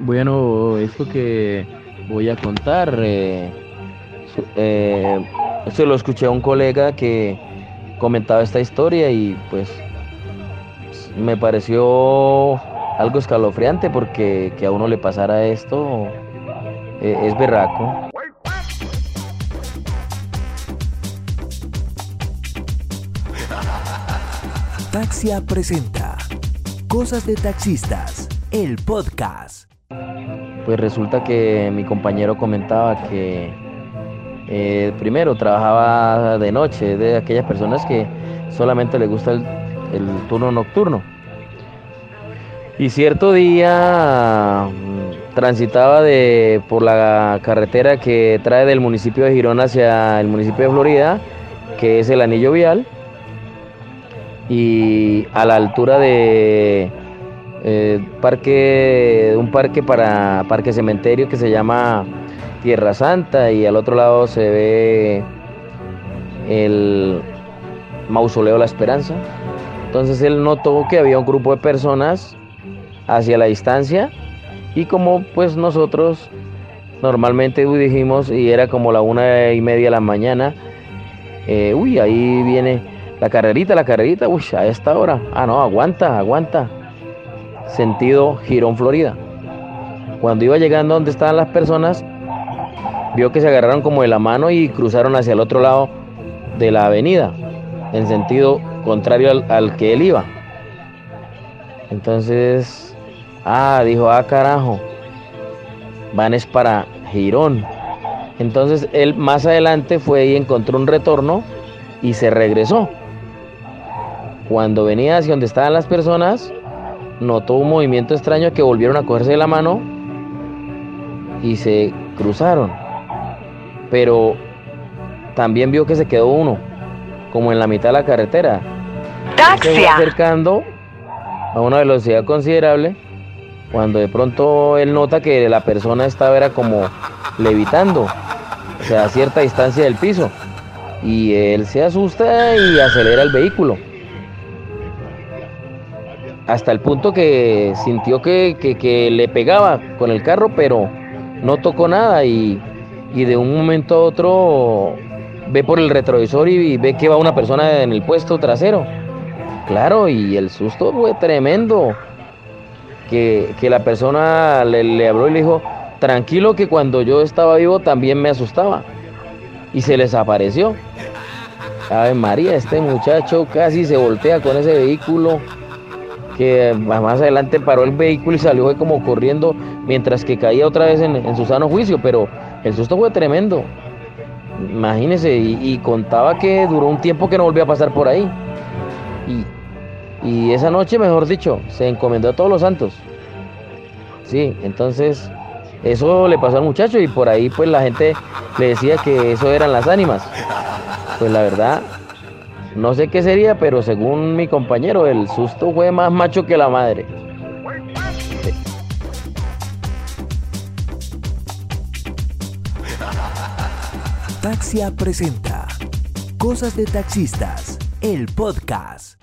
Bueno, esto que voy a contar, eh, eh, esto lo escuché a un colega que comentaba esta historia y pues me pareció algo escalofriante porque que a uno le pasara esto eh, es berraco. Taxia presenta Cosas de Taxistas, el podcast. Pues resulta que mi compañero comentaba que eh, primero trabajaba de noche, de aquellas personas que solamente le gusta el, turno nocturno. Y cierto día mm, transitaba de, por la carretera que trae del municipio de Girón hacia el municipio de Florida, que es el anillo vial, y a la altura de eh, parque, un parque para parque cementerio que se llama Tierra Santa y al otro lado se ve el mausoleo La Esperanza. Entonces él notó que había un grupo de personas hacia la distancia y como pues nosotros normalmente dijimos y era como la una y media de la mañana, eh, uy, ahí viene la carrerita, la carrerita, uy, a esta hora. Ah, no, aguanta, aguanta. Sentido Girón, Florida. Cuando iba llegando donde estaban las personas, vio que se agarraron como de la mano y cruzaron hacia el otro lado de la avenida, en sentido contrario al, al que él iba. Entonces, ah, dijo, ah, carajo, van es para Girón. Entonces él más adelante fue y encontró un retorno y se regresó. Cuando venía hacia donde estaban las personas, notó un movimiento extraño que volvieron a cogerse de la mano y se cruzaron. Pero también vio que se quedó uno, como en la mitad de la carretera. Se fue acercando a una velocidad considerable cuando de pronto él nota que la persona estaba era como levitando, o sea, a cierta distancia del piso. Y él se asusta y acelera el vehículo hasta el punto que sintió que, que, le pegaba con el carro, pero no tocó nada y, y, de un momento a otro ve por el retrovisor y, ve que va una persona en el puesto trasero. Claro, y el susto fue tremendo. Que, que la persona le, le habló y le dijo, tranquilo que cuando yo estaba vivo también me asustaba. Y se les apareció. Ave María, este muchacho casi se voltea con ese vehículo que más adelante paró el vehículo y salió como corriendo mientras que caía otra vez en, su sano juicio, pero el susto fue tremendo. Imagínese, y, contaba que duró un tiempo que no volvió a pasar por ahí. Y, y esa noche, mejor dicho, se encomendó a todos los santos. Sí, entonces eso le pasó al muchacho y por ahí pues la gente le decía que eso eran las ánimas. Pues la verdad, no sé qué sería, pero según mi compañero, el susto fue más macho que la madre. Taxia presenta Cosas de Taxistas, el podcast.